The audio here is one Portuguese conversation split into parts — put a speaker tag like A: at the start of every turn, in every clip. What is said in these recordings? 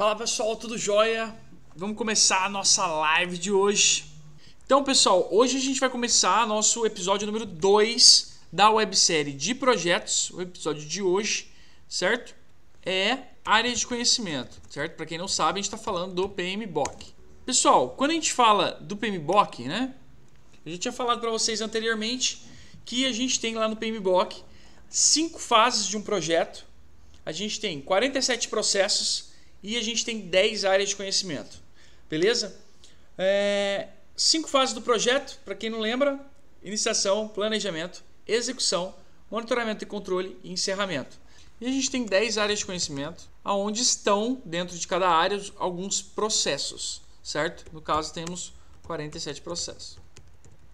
A: Fala pessoal, tudo jóia? Vamos começar a nossa live de hoje. Então, pessoal, hoje a gente vai começar nosso episódio número 2 da websérie de projetos. O episódio de hoje, certo? É área de conhecimento, certo? Para quem não sabe, a gente está falando do PMBOK. Pessoal, quando a gente fala do PMBOK, né? Eu já tinha falado para vocês anteriormente que a gente tem lá no PMBOK cinco fases de um projeto. A gente tem 47 processos e a gente tem 10 áreas de conhecimento. Beleza? É, cinco fases do projeto, para quem não lembra: iniciação, planejamento, execução, monitoramento e controle e encerramento. E a gente tem 10 áreas de conhecimento, aonde estão dentro de cada área alguns processos, certo? No caso temos 47 processos.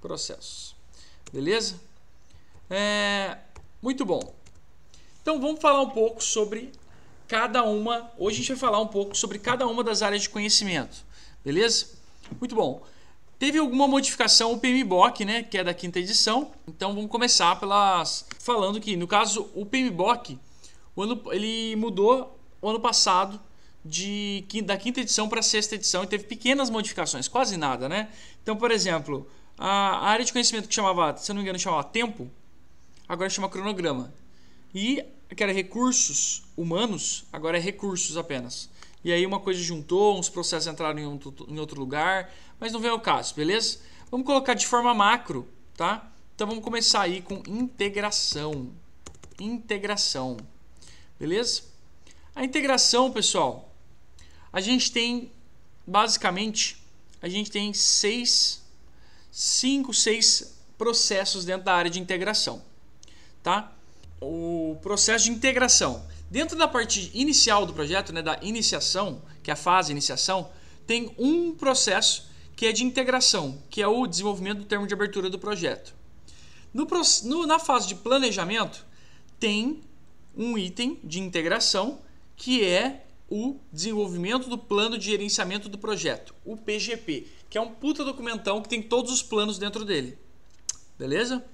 A: Processos. Beleza? É, muito bom. Então vamos falar um pouco sobre cada uma. Hoje a gente vai falar um pouco sobre cada uma das áreas de conhecimento. Beleza? Muito bom. Teve alguma modificação o PMBOK, né, que é da quinta edição. Então vamos começar pelas falando que no caso o PMBOK, o ano, ele mudou o ano passado de da quinta edição para a sexta edição e teve pequenas modificações, quase nada, né? Então, por exemplo, a área de conhecimento que chamava, se não me engano, chamava tempo, agora chama cronograma. E que era recursos humanos, agora é recursos apenas. E aí uma coisa juntou, uns processos entraram em, um, em outro lugar, mas não vem ao caso, beleza? Vamos colocar de forma macro, tá? Então vamos começar aí com integração. Integração. Beleza? A integração, pessoal, a gente tem basicamente a gente tem seis, cinco, seis processos dentro da área de integração, tá? O processo de integração. Dentro da parte inicial do projeto, né, da iniciação, que é a fase iniciação, tem um processo que é de integração, que é o desenvolvimento do termo de abertura do projeto. No, no, na fase de planejamento, tem um item de integração que é o desenvolvimento do plano de gerenciamento do projeto, o PGP, que é um puta documentão que tem todos os planos dentro dele. Beleza?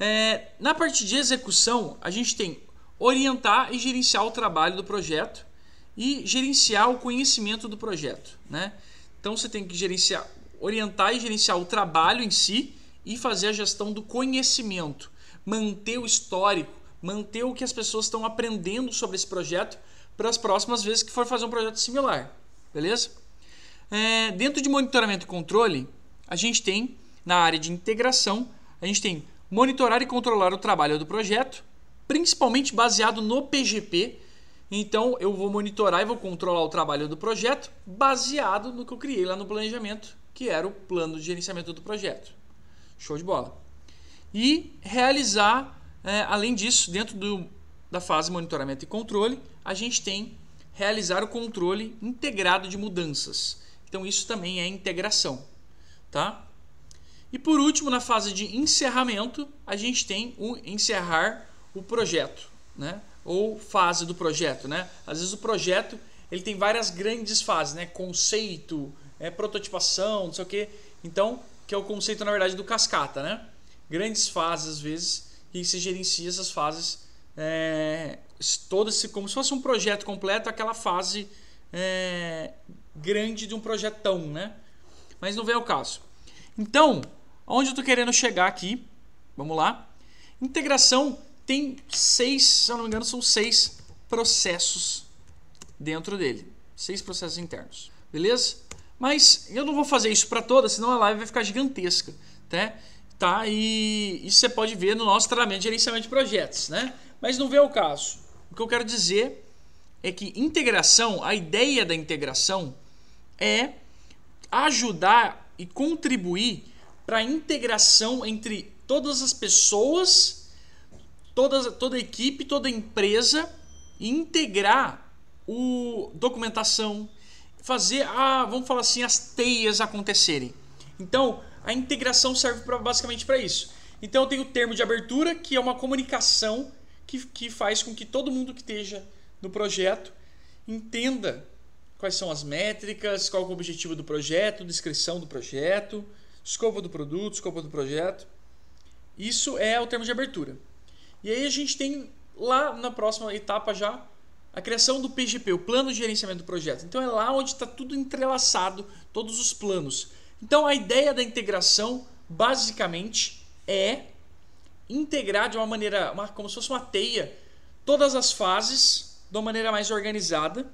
A: É, na parte de execução, a gente tem orientar e gerenciar o trabalho do projeto e gerenciar o conhecimento do projeto. Né? Então você tem que gerenciar, orientar e gerenciar o trabalho em si e fazer a gestão do conhecimento, manter o histórico, manter o que as pessoas estão aprendendo sobre esse projeto para as próximas vezes que for fazer um projeto similar. Beleza? É, dentro de monitoramento e controle, a gente tem na área de integração, a gente tem monitorar e controlar o trabalho do projeto, principalmente baseado no PGP. Então eu vou monitorar e vou controlar o trabalho do projeto baseado no que eu criei lá no planejamento, que era o plano de gerenciamento do projeto. Show de bola. E realizar, é, além disso, dentro do, da fase monitoramento e controle, a gente tem realizar o controle integrado de mudanças. Então isso também é integração, tá? E por último, na fase de encerramento, a gente tem o encerrar o projeto, né? Ou fase do projeto, né? Às vezes o projeto ele tem várias grandes fases, né? Conceito, é, prototipação, não sei o quê. Então, que é o conceito na verdade do cascata, né? Grandes fases às vezes e se gerencia essas fases é, todas como se fosse um projeto completo, aquela fase é, grande de um projetão, né? Mas não vem ao caso. Então, Onde eu estou querendo chegar aqui? Vamos lá. Integração tem seis, se eu não me engano, são seis processos dentro dele. Seis processos internos. Beleza? Mas eu não vou fazer isso para todas, senão a live vai ficar gigantesca. Né? Tá? E isso você pode ver no nosso treinamento de gerenciamento de projetos. Né? Mas não vê o caso. O que eu quero dizer é que integração, a ideia da integração é ajudar e contribuir para a integração entre todas as pessoas, toda, toda a equipe, toda a empresa e integrar o documentação, fazer a, vamos falar assim, as teias acontecerem. Então, a integração serve pra, basicamente para isso. Então, eu tenho o termo de abertura, que é uma comunicação que, que faz com que todo mundo que esteja no projeto entenda quais são as métricas, qual é o objetivo do projeto, descrição do projeto, escopo do produto, escopo do projeto. Isso é o termo de abertura. E aí a gente tem lá na próxima etapa já a criação do PGP, o plano de gerenciamento do projeto. Então é lá onde está tudo entrelaçado, todos os planos. Então a ideia da integração basicamente é integrar de uma maneira, uma, como se fosse uma teia, todas as fases de uma maneira mais organizada,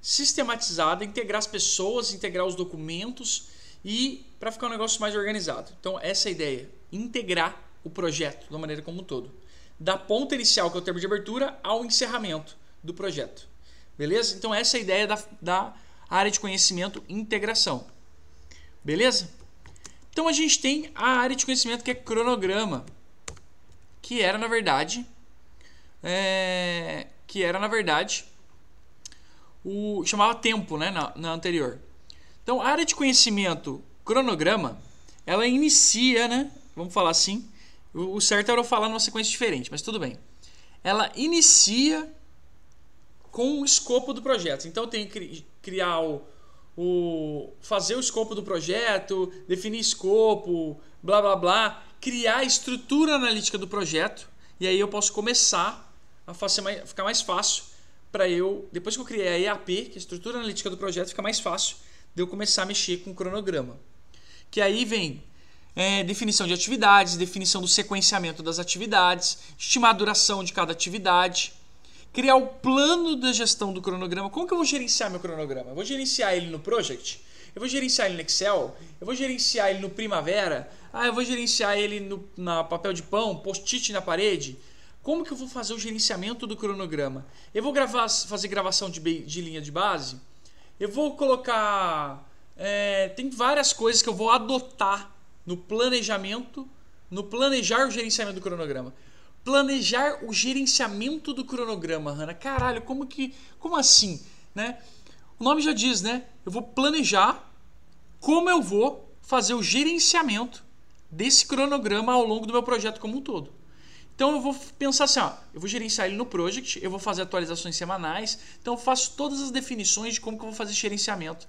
A: sistematizada, integrar as pessoas, integrar os documentos e para ficar um negócio mais organizado. Então essa é a ideia, integrar o projeto uma maneira como um todo. Da ponta inicial, que é o termo de abertura, ao encerramento do projeto. Beleza? Então essa é a ideia da, da área de conhecimento integração. Beleza? Então a gente tem a área de conhecimento que é cronograma, que era na verdade é, que era na verdade o chamava tempo, né, na, na anterior. Então a área de conhecimento cronograma, ela inicia, né, vamos falar assim, o, certo era eu falar numa sequência diferente, mas tudo bem. Ela inicia com o escopo do projeto. Então eu tenho que criar o, o fazer o escopo do projeto, definir escopo, blá blá blá, criar a estrutura analítica do projeto e aí eu posso começar a mais, ficar mais fácil para eu, depois que eu criei a EAP, que é a estrutura analítica do projeto, fica mais fácil de eu começar a mexer com o cronograma. Que aí vem é, definição de atividades, definição do sequenciamento das atividades, estimar a duração de cada atividade, criar o plano da gestão do cronograma. Como que eu vou gerenciar meu cronograma? Eu vou gerenciar ele no Project? Eu vou gerenciar ele no Excel? Eu vou gerenciar ele no Primavera? Ah, eu vou gerenciar ele no na papel de pão, post-it na parede? Como que eu vou fazer o gerenciamento do cronograma? Eu vou gravar, fazer gravação de, de linha de base? Eu vou colocar... É, tem várias coisas que eu vou adotar no planejamento, no planejar o gerenciamento do cronograma planejar o gerenciamento do cronograma, Hanna. Caralho, como que. Como assim? Né? O nome já diz, né? Eu vou planejar como eu vou fazer o gerenciamento desse cronograma ao longo do meu projeto como um todo. Então eu vou pensar assim, ó, eu vou gerenciar ele no project, eu vou fazer atualizações semanais, então eu faço todas as definições de como que eu vou fazer gerenciamento,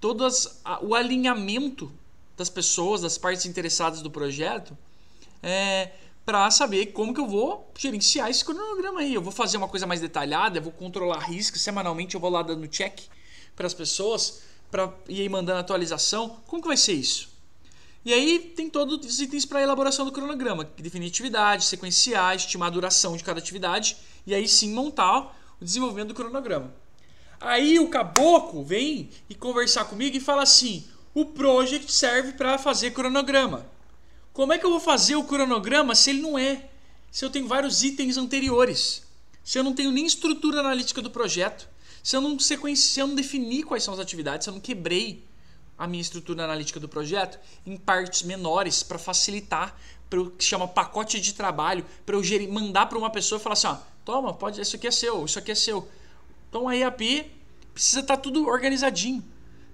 A: todas a, o alinhamento das pessoas, das partes interessadas do projeto, é, para saber como que eu vou gerenciar esse cronograma aí. Eu vou fazer uma coisa mais detalhada, eu vou controlar riscos, semanalmente eu vou lá dando check para as pessoas para ir mandando atualização. Como que vai ser isso? E aí tem todos os itens para elaboração do cronograma, definir atividade, sequenciar, estimar a duração de cada atividade e aí sim montar o desenvolvimento do cronograma. Aí o caboclo vem e conversar comigo e fala assim: "O project serve para fazer cronograma". Como é que eu vou fazer o cronograma se ele não é? Se eu tenho vários itens anteriores? Se eu não tenho nem estrutura analítica do projeto? Se eu não sequenci, se eu não defini quais são as atividades? Se eu não quebrei a minha estrutura analítica do projeto em partes menores para facilitar, para o que chama pacote de trabalho, para eu gerir, mandar para uma pessoa e falar assim, ó, toma, pode, isso aqui é seu, isso aqui é seu. Então a IAP precisa estar tá tudo organizadinho,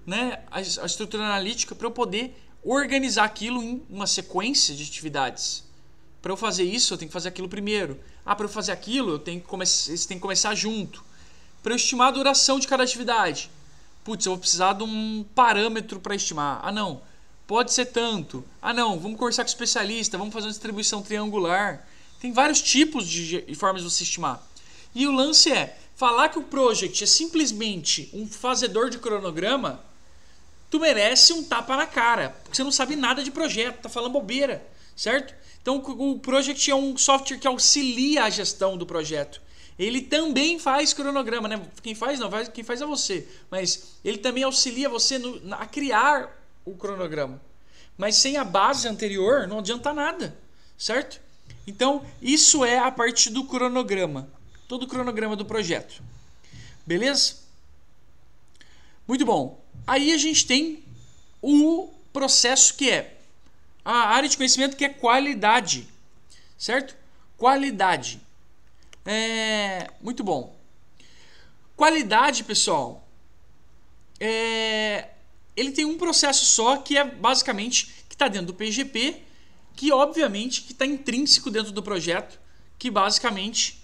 A: né? A, a estrutura analítica para eu poder organizar aquilo em uma sequência de atividades. Para eu fazer isso, eu tenho que fazer aquilo primeiro. Ah, para eu fazer aquilo, eu tenho que começar, tem que começar junto. Para eu estimar a duração de cada atividade. Putz, eu vou precisar de um parâmetro para estimar. Ah, não. Pode ser tanto. Ah, não. Vamos conversar com o especialista. Vamos fazer uma distribuição triangular. Tem vários tipos de formas de você estimar. E o lance é falar que o project é simplesmente um fazedor de cronograma tu merece um tapa na cara, porque você não sabe nada de projeto, tá falando bobeira, certo? Então o Project é um software que auxilia a gestão do projeto. Ele também faz cronograma, né? Quem faz não, quem faz é você, mas ele também auxilia você no, a criar o cronograma. Mas sem a base anterior não adianta nada, certo? Então, isso é a parte do cronograma, todo o cronograma do projeto. Beleza? Muito bom. Aí a gente tem o processo que é a área de conhecimento que é qualidade, certo? Qualidade. É muito bom. Qualidade, pessoal, é, ele tem um processo só que é basicamente que está dentro do PGP, que obviamente que está intrínseco dentro do projeto, que basicamente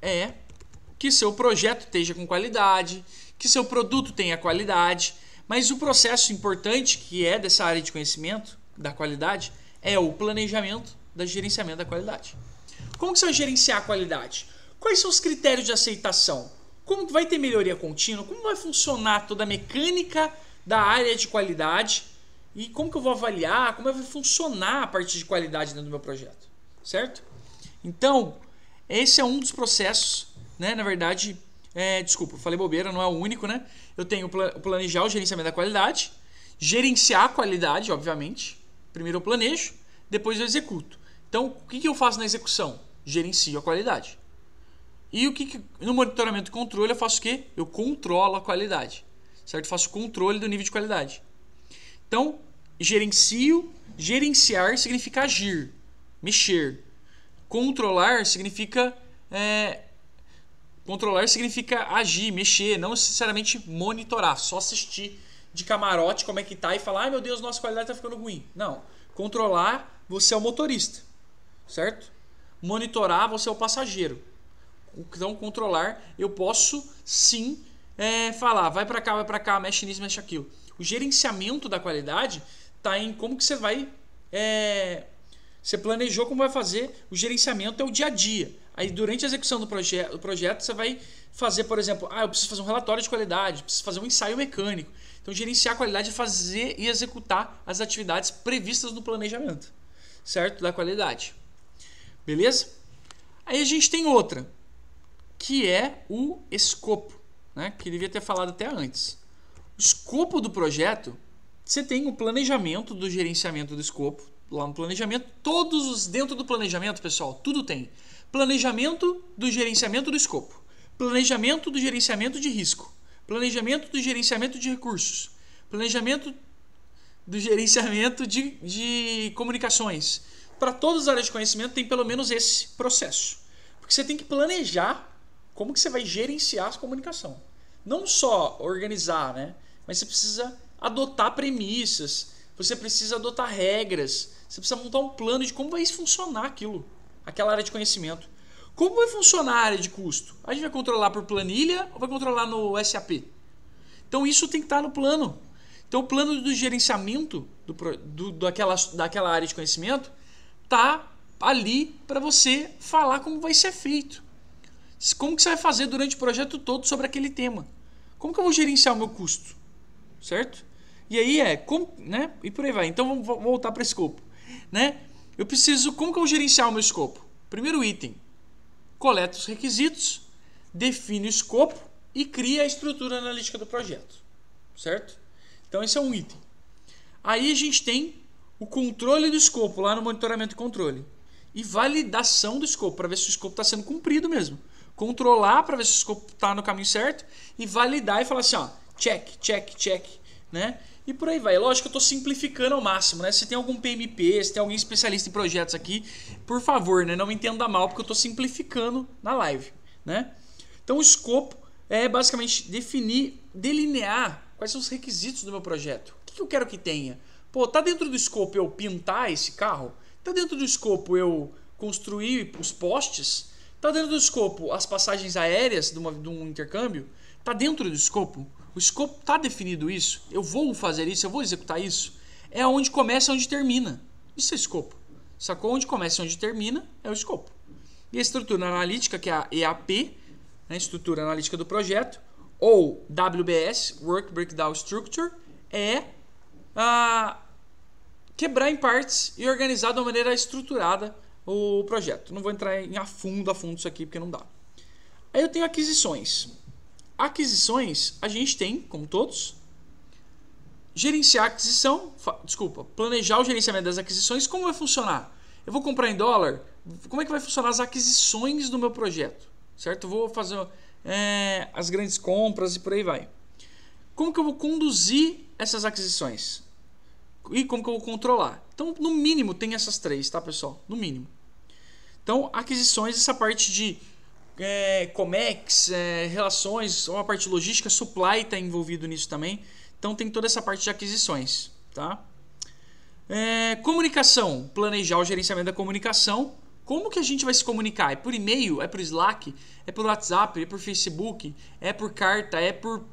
A: é que seu projeto esteja com qualidade, que seu produto tenha qualidade, mas o processo importante que é dessa área de conhecimento da qualidade é o planejamento da gerenciamento da qualidade. Como que você vai gerenciar a qualidade? Quais são os critérios de aceitação? Como vai ter melhoria contínua? Como vai funcionar toda a mecânica da área de qualidade? E como que eu vou avaliar? Como vai funcionar a parte de qualidade dentro do meu projeto? Certo? Então, esse é um dos processos, né? Na verdade, é, desculpa, falei bobeira, não é o único, né? Eu tenho o planejar o gerenciamento da qualidade, gerenciar a qualidade, obviamente. Primeiro eu planejo, depois eu executo. Então, o que, que eu faço na execução? Gerencio a qualidade. E o que, que no monitoramento e controle eu faço o quê? Eu controlo a qualidade. Certo? Eu faço controle do nível de qualidade. Então, gerencio, gerenciar significa agir, mexer. Controlar significa é, controlar significa agir, mexer, não necessariamente monitorar, só assistir de camarote como é que tá e falar, ai meu Deus, nossa qualidade tá ficando ruim. Não. Controlar, você é o motorista, certo? Monitorar, você é o passageiro. Então, controlar, eu posso sim é, falar, vai para cá, vai para cá, mexe nisso, mexe aquilo. O gerenciamento da qualidade está em como que você vai é, você planejou como vai fazer, o gerenciamento é o dia a dia. Aí durante a execução do, proje do projeto você vai fazer, por exemplo, ah, eu preciso fazer um relatório de qualidade, preciso fazer um ensaio mecânico. Então gerenciar a qualidade é fazer e executar as atividades previstas no planejamento, certo? Da qualidade. Beleza? Aí a gente tem outra, que é o escopo, né? que devia ter falado até antes. O escopo do projeto, você tem o planejamento do gerenciamento do escopo, lá no planejamento, todos os dentro do planejamento, pessoal, tudo tem. Planejamento do gerenciamento do escopo, planejamento do gerenciamento de risco, planejamento do gerenciamento de recursos, planejamento do gerenciamento de, de comunicações. Para todas as áreas de conhecimento tem pelo menos esse processo. Porque você tem que planejar como que você vai gerenciar a comunicação. Não só organizar, né? Mas você precisa adotar premissas, você precisa adotar regras, você precisa montar um plano de como vai funcionar aquilo, aquela área de conhecimento. Como vai funcionar a área de custo? A gente vai controlar por planilha ou vai controlar no SAP? Então isso tem que estar no plano. Então o plano do gerenciamento do, do, daquela, daquela área de conhecimento tá ali para você falar como vai ser feito. Como que você vai fazer durante o projeto todo sobre aquele tema? Como que eu vou gerenciar o meu custo? Certo? E aí é, como, né? E por aí vai. Então vamos voltar para o escopo, né? Eu preciso, como que eu vou gerenciar o meu escopo? Primeiro item, coleta os requisitos, define o escopo e cria a estrutura analítica do projeto, certo? Então esse é um item. Aí a gente tem o controle do escopo lá no monitoramento e controle e validação do escopo para ver se o escopo está sendo cumprido mesmo controlar para ver se o escopo está no caminho certo e validar e falar assim, ó, check, check, check, né? E por aí vai. Lógico que eu estou simplificando ao máximo, né? Se tem algum PMP, se tem alguém especialista em projetos aqui, por favor, né? Não me entenda mal, porque eu estou simplificando na live, né? Então o escopo é basicamente definir, delinear quais são os requisitos do meu projeto. O que eu quero que tenha? Pô, tá dentro do escopo eu pintar esse carro? Tá dentro do escopo eu construir os postes? Está dentro do escopo as passagens aéreas de, uma, de um intercâmbio? Está dentro do escopo? O escopo está definido isso? Eu vou fazer isso? Eu vou executar isso? É onde começa e onde termina. Isso é escopo. Sacou? Onde começa onde termina é o escopo. E a estrutura analítica, que é a EAP, né, estrutura analítica do projeto, ou WBS, Work Breakdown Structure, é a quebrar em partes e organizar de uma maneira estruturada o projeto. Não vou entrar em a fundo a fundo isso aqui porque não dá. Aí eu tenho aquisições. Aquisições, a gente tem, como todos, gerenciar a aquisição, desculpa, planejar o gerenciamento das aquisições, como vai funcionar? Eu vou comprar em dólar, como é que vai funcionar as aquisições do meu projeto? Certo? Vou fazer é, as grandes compras e por aí vai. Como que eu vou conduzir essas aquisições? E como que eu vou controlar? Então, no mínimo, tem essas três, tá, pessoal? No mínimo. Então, aquisições, essa parte de é, COMEX, é, relações, uma parte logística, supply está envolvido nisso também. Então, tem toda essa parte de aquisições. Tá? É, comunicação, planejar o gerenciamento da comunicação. Como que a gente vai se comunicar? É por e-mail? É por Slack? É por WhatsApp? É por Facebook? É por carta? É por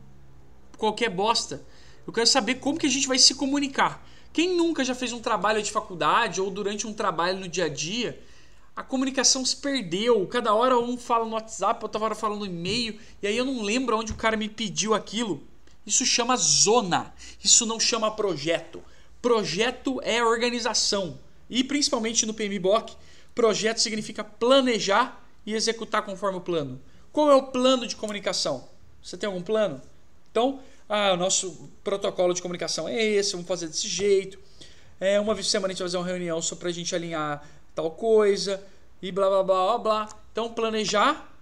A: qualquer bosta? Eu quero saber como que a gente vai se comunicar. Quem nunca já fez um trabalho de faculdade ou durante um trabalho no dia a dia a comunicação se perdeu. Cada hora um fala no WhatsApp, outra hora fala no e-mail, e aí eu não lembro onde o cara me pediu aquilo. Isso chama zona. Isso não chama projeto. Projeto é organização. E principalmente no PMBOK, projeto significa planejar e executar conforme o plano. Qual é o plano de comunicação? Você tem algum plano? Então, ah, o nosso protocolo de comunicação é esse, vamos fazer desse jeito. É, uma vez por semana a gente vai fazer uma reunião só para a gente alinhar tal coisa e blá blá blá blá blá. Então, planejar,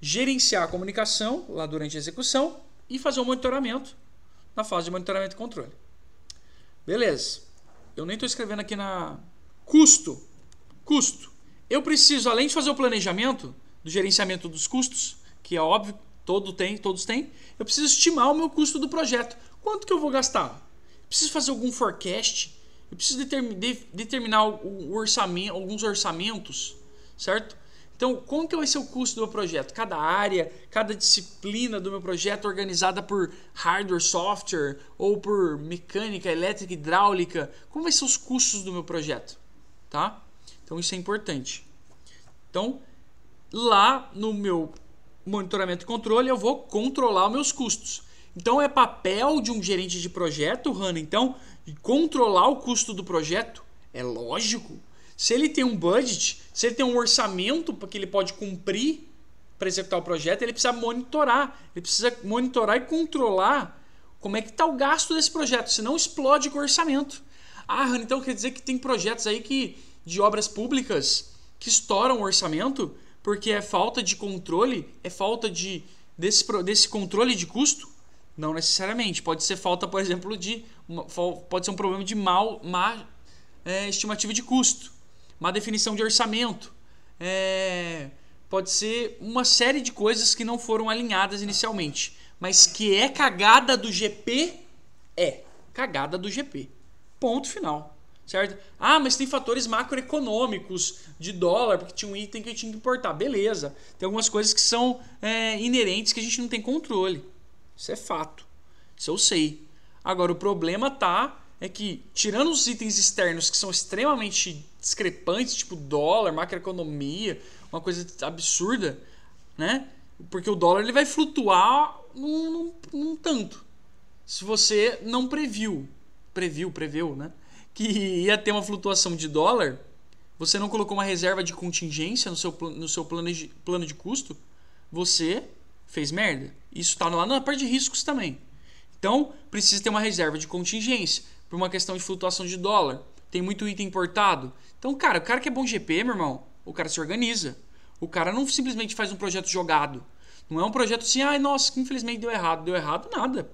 A: gerenciar a comunicação lá durante a execução e fazer um monitoramento na fase de monitoramento e controle. Beleza. Eu nem estou escrevendo aqui na custo. Custo. Eu preciso, além de fazer o planejamento do gerenciamento dos custos, que é óbvio, todo tem, todos têm, eu preciso estimar o meu custo do projeto. Quanto que eu vou gastar? Eu preciso fazer algum forecast eu preciso determinar o orçamento, alguns orçamentos, certo? Então, como que vai ser o custo do meu projeto? Cada área, cada disciplina do meu projeto organizada por hardware, software ou por mecânica, elétrica, hidráulica, como vai ser os custos do meu projeto, tá? Então isso é importante. Então, lá no meu monitoramento e controle, eu vou controlar os meus custos. Então é papel de um gerente de projeto, Hanna, então, controlar o custo do projeto. É lógico. Se ele tem um budget, se ele tem um orçamento que ele pode cumprir para executar o projeto, ele precisa monitorar. Ele precisa monitorar e controlar como é que está o gasto desse projeto, senão explode com o orçamento. Ah, Hanna, então quer dizer que tem projetos aí que de obras públicas que estouram o orçamento porque é falta de controle, é falta de desse, desse controle de custo? Não necessariamente. Pode ser falta, por exemplo, de. Pode ser um problema de mal, má é, estimativa de custo, má definição de orçamento. É, pode ser uma série de coisas que não foram alinhadas inicialmente. Mas que é cagada do GP, é cagada do GP. Ponto final. Certo? Ah, mas tem fatores macroeconômicos de dólar, porque tinha um item que eu tinha que importar. Beleza. Tem algumas coisas que são é, inerentes que a gente não tem controle. Isso é fato. Isso eu sei. Agora, o problema tá é que, tirando os itens externos que são extremamente discrepantes, tipo dólar, macroeconomia, uma coisa absurda, né? Porque o dólar ele vai flutuar num, num, num tanto. Se você não previu, previu, preveu, né? Que ia ter uma flutuação de dólar, você não colocou uma reserva de contingência no seu, no seu plano, de, plano de custo, você fez merda. Isso está lá na parte de riscos também. Então, precisa ter uma reserva de contingência por uma questão de flutuação de dólar. Tem muito item importado. Então, cara, o cara que é bom GP, meu irmão, o cara se organiza. O cara não simplesmente faz um projeto jogado. Não é um projeto assim, ai, nossa, infelizmente deu errado. Deu errado nada.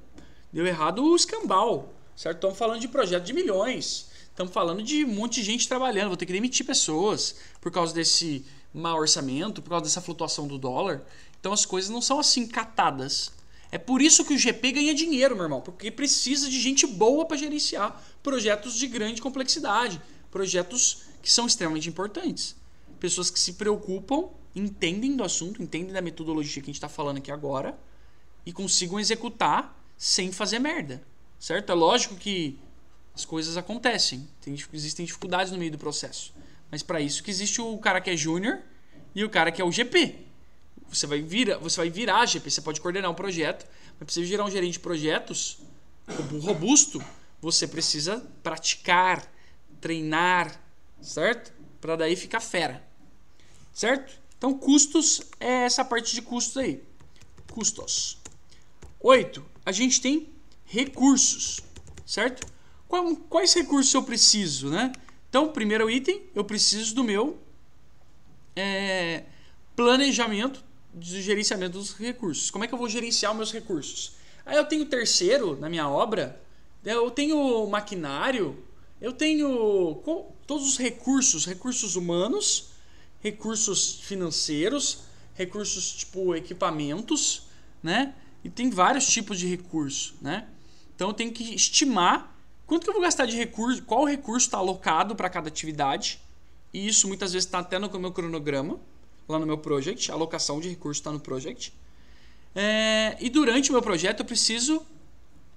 A: Deu errado o escambau. Certo? Estamos falando de projeto de milhões. Estamos falando de um monte de gente trabalhando. Vou ter que demitir pessoas por causa desse mau orçamento, por causa dessa flutuação do dólar. Então as coisas não são assim catadas. É por isso que o GP ganha dinheiro, meu irmão, porque precisa de gente boa para gerenciar projetos de grande complexidade, projetos que são extremamente importantes. Pessoas que se preocupam, entendem do assunto, entendem da metodologia que a gente está falando aqui agora e consigam executar sem fazer merda. Certo? É lógico que as coisas acontecem, tem, existem dificuldades no meio do processo. Mas para isso que existe o cara que é júnior e o cara que é o GP. Você vai virar, você vai virar GP, você pode coordenar um projeto, mas para você gerar um gerente de projetos robusto, você precisa praticar, treinar, certo? Para daí ficar fera. Certo? Então, custos é essa parte de custos aí. Custos. Oito, a gente tem recursos, certo? Quais recursos eu preciso, né? Então, primeiro item, eu preciso do meu é, planejamento de gerenciamento dos recursos. Como é que eu vou gerenciar meus recursos? Aí eu tenho terceiro na minha obra, eu tenho maquinário, eu tenho todos os recursos, recursos humanos, recursos financeiros, recursos tipo equipamentos, né? E tem vários tipos de recursos, né? Então eu tenho que estimar quanto que eu vou gastar de recurso, qual recurso está alocado para cada atividade. E isso muitas vezes está até no meu cronograma lá no meu project, a alocação de recursos está no project. É, e durante o meu projeto eu preciso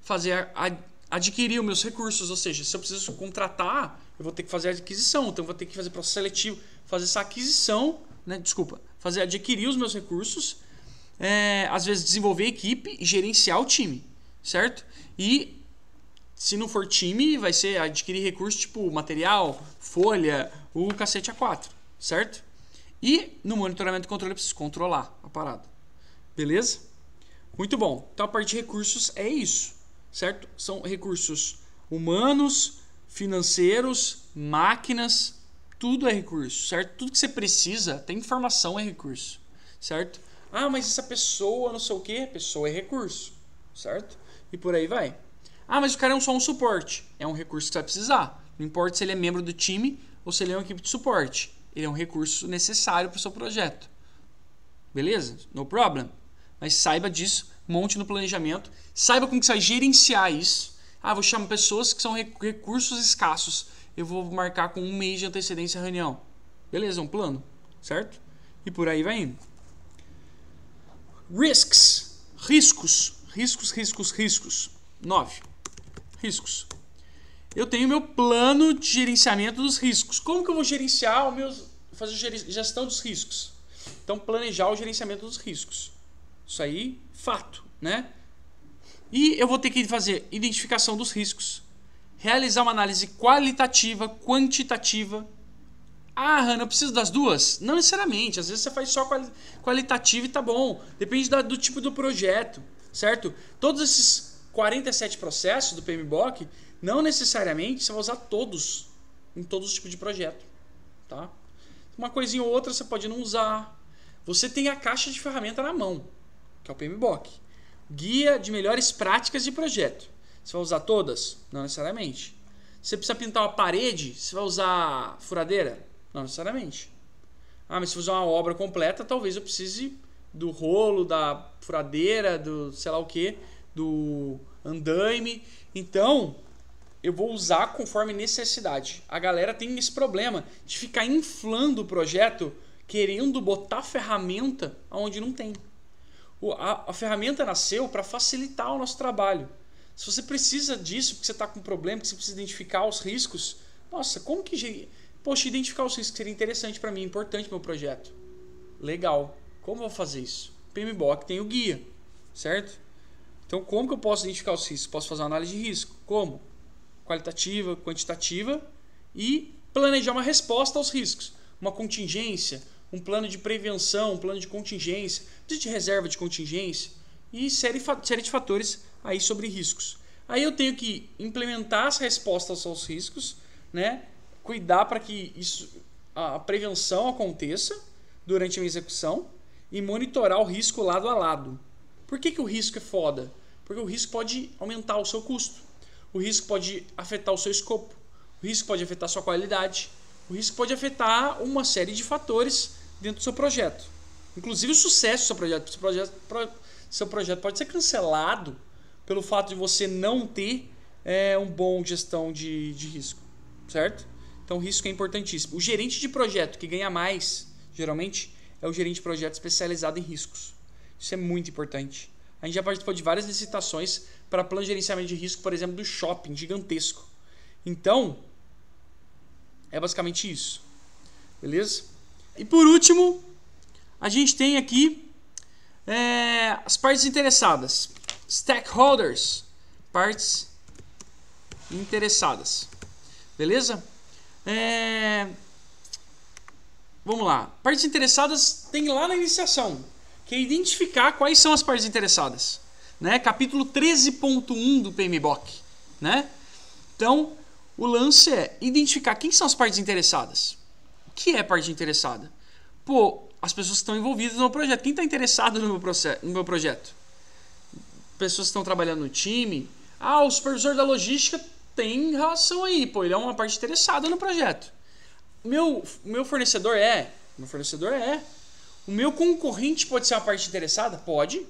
A: fazer a, adquirir os meus recursos, ou seja, se eu preciso contratar, eu vou ter que fazer a aquisição, então eu vou ter que fazer processo seletivo, fazer essa aquisição, né? desculpa, fazer adquirir os meus recursos, é, às vezes desenvolver equipe e gerenciar o time, certo? E se não for time, vai ser adquirir recursos tipo material, folha, o cacete A4, certo? E no monitoramento e controle eu preciso controlar a parada. Beleza? Muito bom. Então a parte de recursos é isso, certo? São recursos humanos, financeiros, máquinas, tudo é recurso, certo? Tudo que você precisa, tem informação é recurso, certo? Ah, mas essa pessoa, não sei o que, pessoa é recurso, certo? E por aí vai. Ah, mas o cara é só um suporte. É um recurso que você vai precisar. Não importa se ele é membro do time ou se ele é uma equipe de suporte. Ele é um recurso necessário para o seu projeto. Beleza? No problem. Mas saiba disso, monte no planejamento, saiba como que você vai gerenciar isso. Ah, vou chamar pessoas que são recursos escassos. Eu vou marcar com um mês de antecedência a reunião. Beleza, um plano, certo? E por aí vai indo. Risks, riscos, riscos, riscos, riscos. 9. Riscos. Eu tenho meu plano de gerenciamento dos riscos. Como que eu vou gerenciar o meu fazer gestão dos riscos? Então planejar o gerenciamento dos riscos. Isso aí, fato, né? E eu vou ter que fazer identificação dos riscos, realizar uma análise qualitativa, quantitativa ah, Hanna, eu preciso das duas? Não necessariamente. Às vezes você faz só quali qualitativo e tá bom. Depende da, do tipo do projeto, certo? Todos esses 47 processos do PMBOK, não necessariamente você vai usar todos em todos os tipos de projeto, tá? Uma coisinha ou outra você pode não usar. Você tem a caixa de ferramenta na mão, que é o PMBOK. Guia de melhores práticas de projeto. Você vai usar todas? Não necessariamente. Você precisa pintar uma parede? Você vai usar furadeira? Não necessariamente. Ah, mas se usar uma obra completa, talvez eu precise do rolo, da furadeira, do sei lá o que, do andaime. Então, eu vou usar conforme necessidade. A galera tem esse problema de ficar inflando o projeto querendo botar ferramenta onde não tem. A, a ferramenta nasceu para facilitar o nosso trabalho. Se você precisa disso, porque você está com um problema, que você precisa identificar os riscos, nossa, como que Poxa, identificar os riscos seria interessante para mim, importante para meu projeto. Legal. Como eu vou fazer isso? PMBOK tem o guia, certo? Então, como que eu posso identificar os riscos? Posso fazer uma análise de risco. Como? Qualitativa, quantitativa e planejar uma resposta aos riscos. Uma contingência, um plano de prevenção, um plano de contingência, de reserva de contingência e série, série de fatores aí sobre riscos. Aí eu tenho que implementar as respostas aos riscos, né? cuidar para que isso, a prevenção aconteça durante a minha execução e monitorar o risco lado a lado. Por que, que o risco é foda? Porque o risco pode aumentar o seu custo. O risco pode afetar o seu escopo. O risco pode afetar a sua qualidade. O risco pode afetar uma série de fatores dentro do seu projeto. Inclusive o sucesso do seu projeto. Seu projeto, seu projeto pode ser cancelado pelo fato de você não ter é, um bom gestão de, de risco. Certo? Então, risco é importantíssimo. O gerente de projeto que ganha mais, geralmente, é o gerente de projeto especializado em riscos. Isso é muito importante. A gente já participou de várias licitações para plano de gerenciamento de risco, por exemplo, do shopping gigantesco. Então, é basicamente isso. Beleza? E por último, a gente tem aqui é, as partes interessadas. Stakeholders. Partes interessadas. Beleza? É... Vamos lá. Partes interessadas tem lá na iniciação, que é identificar quais são as partes interessadas. Né? Capítulo 13.1 do PMBOK. Né? Então, o lance é identificar quem são as partes interessadas. O que é parte interessada? Pô, as pessoas que estão envolvidas no meu projeto. Quem está interessado no meu, processo, no meu projeto? Pessoas que estão trabalhando no time. Ah, o supervisor da logística tem relação aí, pô, ele é uma parte interessada no projeto. Meu, meu fornecedor é, meu fornecedor é. O meu concorrente pode ser uma parte interessada? Pode,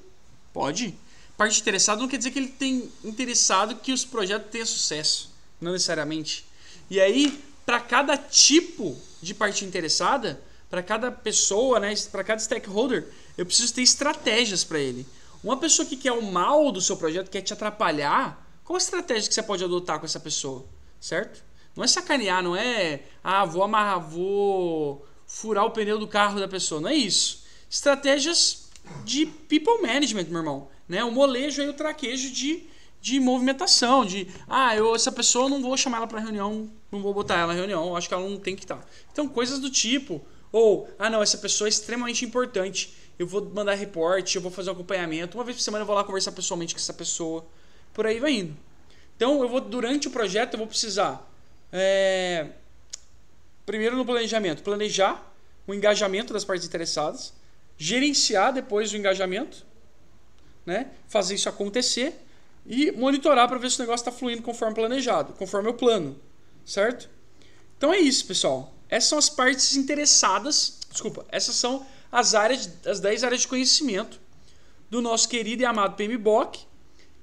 A: pode. Parte interessada não quer dizer que ele tem interessado que os projetos tenham sucesso, não necessariamente. E aí, para cada tipo de parte interessada, para cada pessoa, né, para cada stakeholder, eu preciso ter estratégias para ele. Uma pessoa que quer o mal do seu projeto, quer te atrapalhar, qual a estratégia que você pode adotar com essa pessoa? Certo? Não é sacanear, não é, ah, vou amarrar, vou furar o pneu do carro da pessoa. Não é isso. Estratégias de people management, meu irmão. Né? O molejo e o traquejo de, de movimentação. De, ah, eu, essa pessoa não vou chamar ela para reunião, não vou botar ela na reunião, acho que ela não tem que estar. Então, coisas do tipo. Ou, ah, não, essa pessoa é extremamente importante. Eu vou mandar reporte, eu vou fazer um acompanhamento. Uma vez por semana eu vou lá conversar pessoalmente com essa pessoa. Por aí vai indo. Então, eu vou, durante o projeto, eu vou precisar. É, primeiro no planejamento, planejar o engajamento das partes interessadas, gerenciar depois o engajamento, né? fazer isso acontecer e monitorar para ver se o negócio está fluindo conforme planejado, conforme o plano, certo? Então é isso, pessoal. Essas são as partes interessadas, desculpa, essas são as áreas, as 10 áreas de conhecimento do nosso querido e amado PMBOK.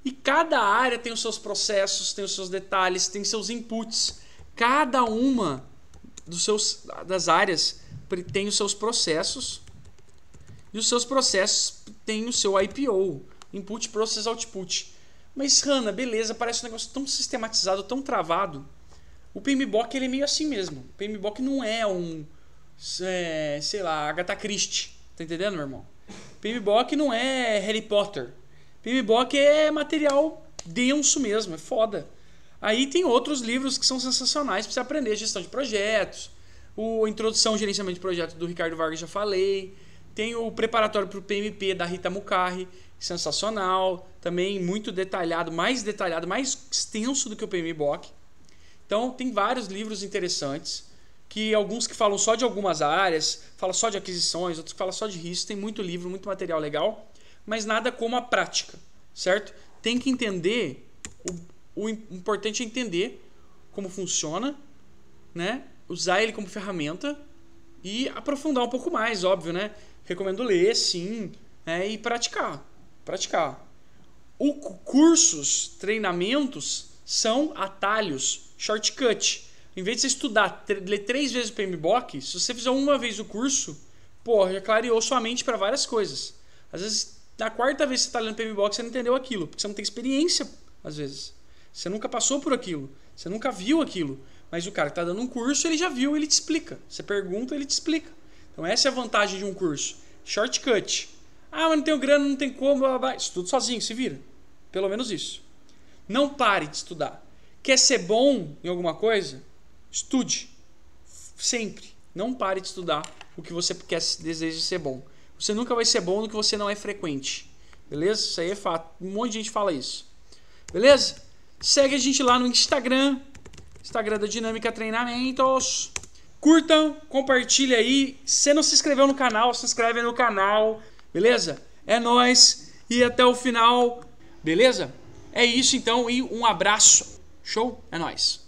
A: E cada área tem os seus processos, tem os seus detalhes, tem seus inputs. Cada uma dos seus, das áreas tem os seus processos e os seus processos têm o seu IPO, Input Process Output. Mas, Hanna, beleza, parece um negócio tão sistematizado, tão travado. O PMBOK ele é meio assim mesmo. O PMBOK não é um, é, sei lá, Agatha Christie. Tá entendendo, meu irmão? PMBOK não é Harry Potter. PMBOK é material denso mesmo, é foda. Aí tem outros livros que são sensacionais para você aprender gestão de projetos. O Introdução ao Gerenciamento de Projetos do Ricardo Vargas já falei. Tem o Preparatório para o PMP da Rita Mukarri, sensacional. Também muito detalhado, mais detalhado, mais extenso do que o PMBOK. Então tem vários livros interessantes. Que alguns que falam só de algumas áreas, falam só de aquisições, outros que falam só de risco. Tem muito livro, muito material legal, mas nada como a prática, certo? Tem que entender o importante é entender como funciona, né? Usar ele como ferramenta e aprofundar um pouco mais, óbvio, né? Recomendo ler, sim, né? e praticar. Praticar. O cursos, treinamentos são atalhos, shortcut. Em vez de você estudar, ler três vezes o PMBOK, se você fizer uma vez o curso, pô, já clareou sua mente para várias coisas. Às vezes, na quarta vez que você está lendo PMBOK, você não entendeu aquilo, porque você não tem experiência, às vezes. Você nunca passou por aquilo. Você nunca viu aquilo. Mas o cara que está dando um curso, ele já viu, ele te explica. Você pergunta, ele te explica. Então essa é a vantagem de um curso. Shortcut. Ah, mas não tenho grana, não tem como. Blá, blá. Estuda sozinho, se vira. Pelo menos isso. Não pare de estudar. Quer ser bom em alguma coisa? Estude. Sempre. Não pare de estudar o que você quer, deseja ser bom. Você nunca vai ser bom no que você não é frequente. Beleza? Isso aí é fato. Um monte de gente fala isso. Beleza? Segue a gente lá no Instagram, Instagram da Dinâmica Treinamentos. Curtam, compartilha aí. Se não se inscreveu no canal, se inscreve no canal, beleza? É nós e até o final, beleza? É isso então e um abraço. Show? É nós.